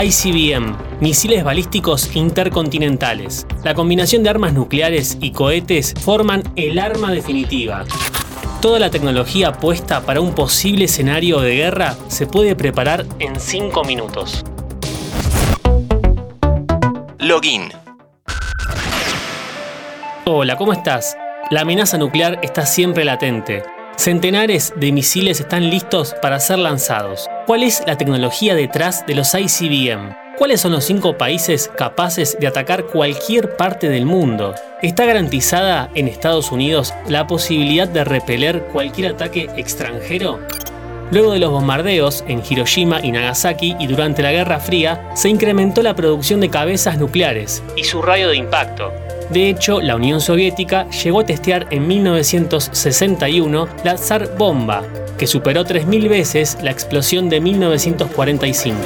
ICBM, misiles balísticos intercontinentales. La combinación de armas nucleares y cohetes forman el arma definitiva. Toda la tecnología puesta para un posible escenario de guerra se puede preparar en 5 minutos. Login. Hola, ¿cómo estás? La amenaza nuclear está siempre latente. Centenares de misiles están listos para ser lanzados. ¿Cuál es la tecnología detrás de los ICBM? ¿Cuáles son los cinco países capaces de atacar cualquier parte del mundo? ¿Está garantizada en Estados Unidos la posibilidad de repeler cualquier ataque extranjero? Luego de los bombardeos en Hiroshima y Nagasaki y durante la Guerra Fría, se incrementó la producción de cabezas nucleares y su radio de impacto, de hecho, la Unión Soviética llegó a testear en 1961 la Tsar Bomba, que superó 3.000 veces la explosión de 1945.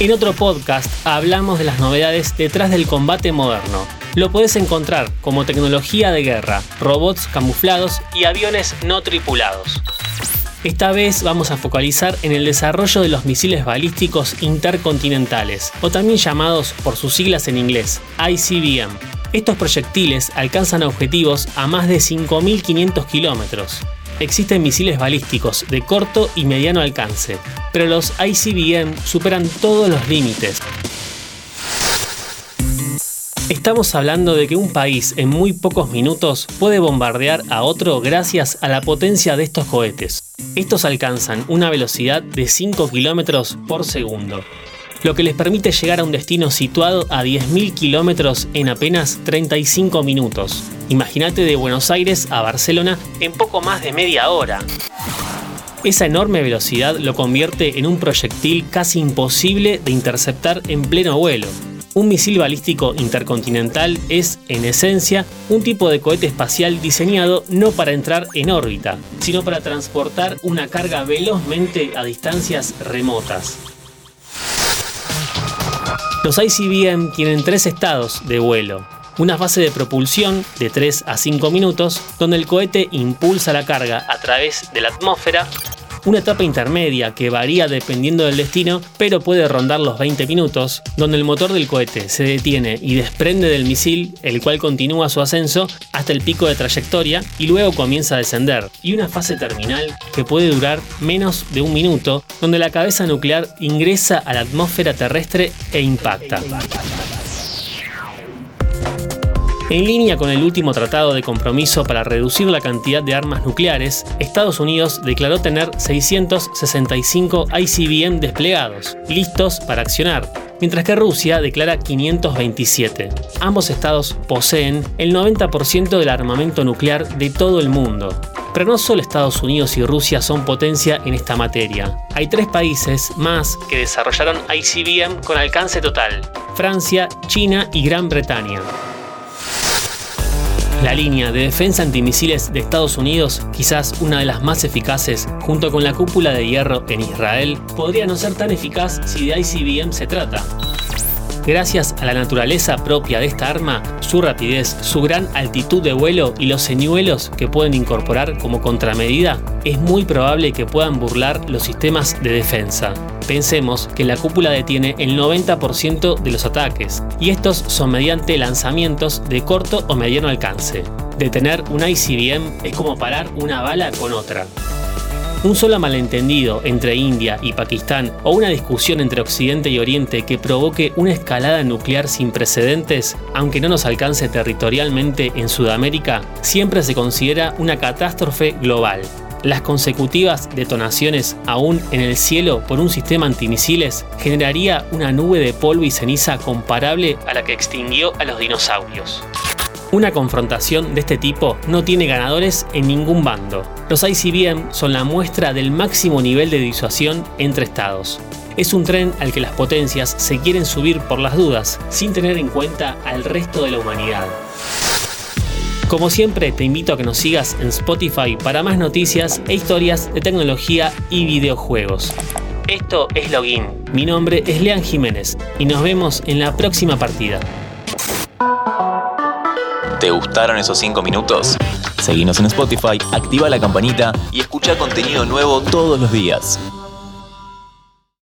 En otro podcast hablamos de las novedades detrás del combate moderno. Lo puedes encontrar como tecnología de guerra, robots camuflados y aviones no tripulados. Esta vez vamos a focalizar en el desarrollo de los misiles balísticos intercontinentales, o también llamados por sus siglas en inglés, ICBM. Estos proyectiles alcanzan objetivos a más de 5.500 kilómetros. Existen misiles balísticos de corto y mediano alcance, pero los ICBM superan todos los límites. Estamos hablando de que un país en muy pocos minutos puede bombardear a otro gracias a la potencia de estos cohetes. Estos alcanzan una velocidad de 5 km por segundo, lo que les permite llegar a un destino situado a 10.000 km en apenas 35 minutos. Imagínate de Buenos Aires a Barcelona en poco más de media hora. Esa enorme velocidad lo convierte en un proyectil casi imposible de interceptar en pleno vuelo. Un misil balístico intercontinental es, en esencia, un tipo de cohete espacial diseñado no para entrar en órbita, sino para transportar una carga velozmente a distancias remotas. Los ICBM tienen tres estados de vuelo. Una fase de propulsión de 3 a 5 minutos, donde el cohete impulsa la carga a través de la atmósfera una etapa intermedia que varía dependiendo del destino, pero puede rondar los 20 minutos, donde el motor del cohete se detiene y desprende del misil, el cual continúa su ascenso hasta el pico de trayectoria y luego comienza a descender, y una fase terminal que puede durar menos de un minuto, donde la cabeza nuclear ingresa a la atmósfera terrestre e impacta. En línea con el último tratado de compromiso para reducir la cantidad de armas nucleares, Estados Unidos declaró tener 665 ICBM desplegados, listos para accionar, mientras que Rusia declara 527. Ambos estados poseen el 90% del armamento nuclear de todo el mundo. Pero no solo Estados Unidos y Rusia son potencia en esta materia. Hay tres países más que desarrollaron ICBM con alcance total. Francia, China y Gran Bretaña. La línea de defensa antimisiles de Estados Unidos, quizás una de las más eficaces, junto con la cúpula de hierro en Israel, podría no ser tan eficaz si de ICBM se trata. Gracias a la naturaleza propia de esta arma, su rapidez, su gran altitud de vuelo y los señuelos que pueden incorporar como contramedida, es muy probable que puedan burlar los sistemas de defensa. Pensemos que la cúpula detiene el 90% de los ataques, y estos son mediante lanzamientos de corto o mediano alcance. Detener un ICBM es como parar una bala con otra. Un solo malentendido entre India y Pakistán o una discusión entre Occidente y Oriente que provoque una escalada nuclear sin precedentes, aunque no nos alcance territorialmente en Sudamérica, siempre se considera una catástrofe global las consecutivas detonaciones aún en el cielo por un sistema antimisiles generaría una nube de polvo y ceniza comparable a la que extinguió a los dinosaurios. Una confrontación de este tipo no tiene ganadores en ningún bando. Los ICBM son la muestra del máximo nivel de disuasión entre estados. Es un tren al que las potencias se quieren subir por las dudas, sin tener en cuenta al resto de la humanidad. Como siempre, te invito a que nos sigas en Spotify para más noticias e historias de tecnología y videojuegos. Esto es Login. Mi nombre es Lean Jiménez y nos vemos en la próxima partida. ¿Te gustaron esos 5 minutos? Seguinos en Spotify, activa la campanita y escucha contenido nuevo todos los días.